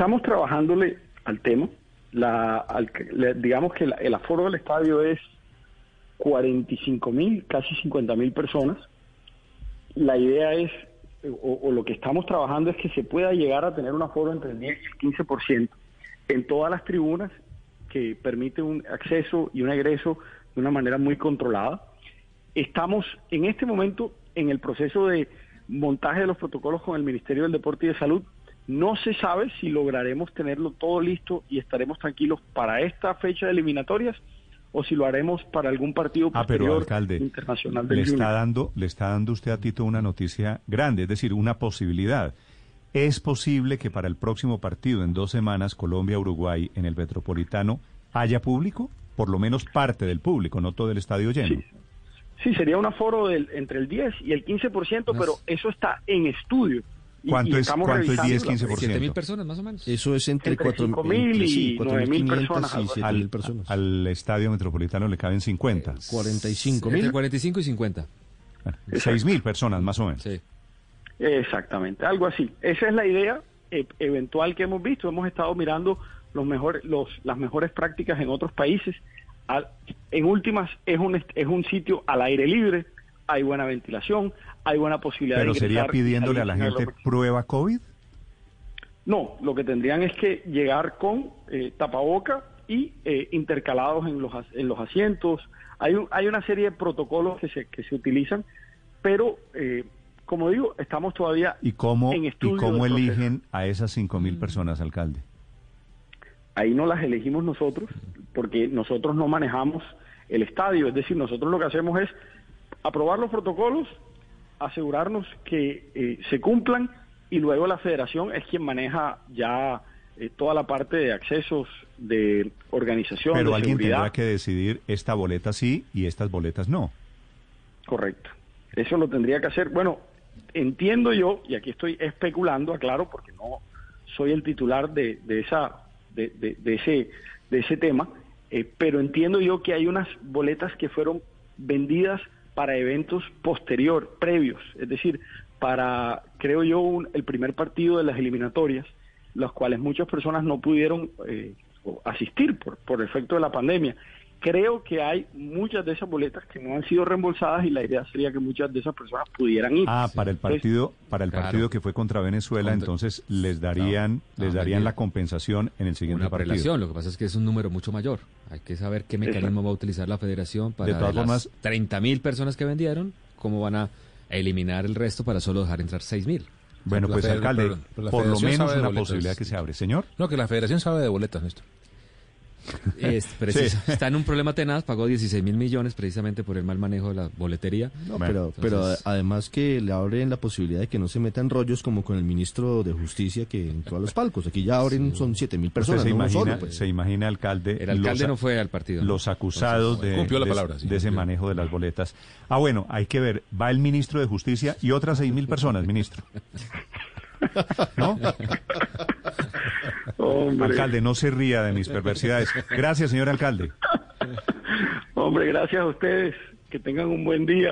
Estamos trabajándole al tema. La, al- digamos que el aforo del estadio es 45 mil, casi 50 mil personas. La idea es, o, o lo que estamos trabajando es que se pueda llegar a tener un aforo entre el 10 y el 15% en todas las tribunas que permite un acceso y un egreso de una manera muy controlada. Estamos en este momento en el proceso de montaje de los protocolos con el Ministerio del Deporte y de Salud. No se sabe si lograremos tenerlo todo listo y estaremos tranquilos para esta fecha de eliminatorias o si lo haremos para algún partido Ah, pero posterior alcalde, internacional le del está Junior. dando, le está dando usted a Tito una noticia grande, es decir, una posibilidad. ¿Es posible que para el próximo partido en dos semanas Colombia-Uruguay en el Metropolitano haya público? Por lo menos parte del público, no todo el estadio lleno. Sí. Sí, sería un aforo del, entre el 10 y el 15%, pero eso está en estudio. ¿Cuánto y es- cuánto es revisando 10, la- 15%? 7 mil personas más o menos. Eso es entre Entre 4 5.000 y 9.000 personas, y algo así. 7.000 Al, personas. al estadio metropolitano le caben 50. 45 Entre mil. 45 y 50. Bueno, 6 mil personas más o menos. Sí. Exactamente, algo así. Esa es la idea eh, eventual que hemos visto. Hemos estado mirando los mejores, los, las mejores prácticas en otros países. Al- en últimas, es un, es un sitio al aire libre, hay buena ventilación, hay buena posibilidad Pero de sería ingresar y pidiéndole a la gente prueba COVID. No, lo que tendrían es que llegar con eh, tapaboca y eh, intercalados en los, as- en los asientos. Hay, un- hay una serie de protocolos que se, que se utilizan, pero eh, como digo, estamos todavía ¿Y cómo, en y estudio cómo del proceso. eligen a esas 5 mil personas, alcalde? Ahí no las elegimos nosotros, porque nosotros no manejamos el estadio. Es decir, nosotros lo que hacemos es aprobar los protocolos, asegurarnos que eh, se cumplan y luego la federación es quien maneja ya eh, toda la parte de accesos, de organización, Pero de alguien seguridad. tendrá que decidir esta boleta sí y estas boletas no. Correcto. Eso lo tendría que hacer. Bueno, entiendo yo, y aquí estoy especulando, aclaro, porque no soy el titular de, de esa, de, de- de ese, de ese tema, eh, pero entiendo yo que hay unas boletas que fueron vendidas para eventos posterior, previos, es decir, para, creo yo, un- el primer partido de las eliminatorias, los cuales muchas personas no pudieron eh, asistir por, por efecto de la pandemia. Creo que hay muchas de esas boletas que no han sido reembolsadas y la idea sería que muchas de esas personas pudieran ir. Ah, para el partido, para el Claro. partido que fue contra Venezuela, Contra- entonces les darían, No, les darían la compensación en el siguiente Una partido. prelación, lo que pasa es que es un número mucho mayor. Hay que saber qué mecanismo va a utilizar la federación para De todas las formas- 30 mil personas que vendieron, cómo van a eliminar el resto para solo dejar entrar 6 mil. Bueno, La pues alcalde, pero- pero la por lo menos de una boletas. posibilidad que se abre, señor. No, que la federación sabe de boletas, Néstor. Es preciso- Sí. Está en un problema tenaz, pagó 16 mil millones precisamente por el mal manejo de la boletería. No, pero, pero entonces- además que le abren la posibilidad de que no se metan rollos como con el ministro de Justicia que entró a los palcos. Aquí ya abren, son siete mil Usted personas, se no imagina, solo, pues. se imagina, alcalde, El alcalde los, no fue al partido. los acusados de, Cumplió la de- palabra, sí, de ese manejo de las boletas. Ah, bueno, hay que ver, va el ministro de Justicia y otras seis mil personas, ministro. ¿No? Hombre, Alcalde, no se ría de mis perversidades. Gracias, señor alcalde. hombre, gracias a ustedes. Que tengan un buen día.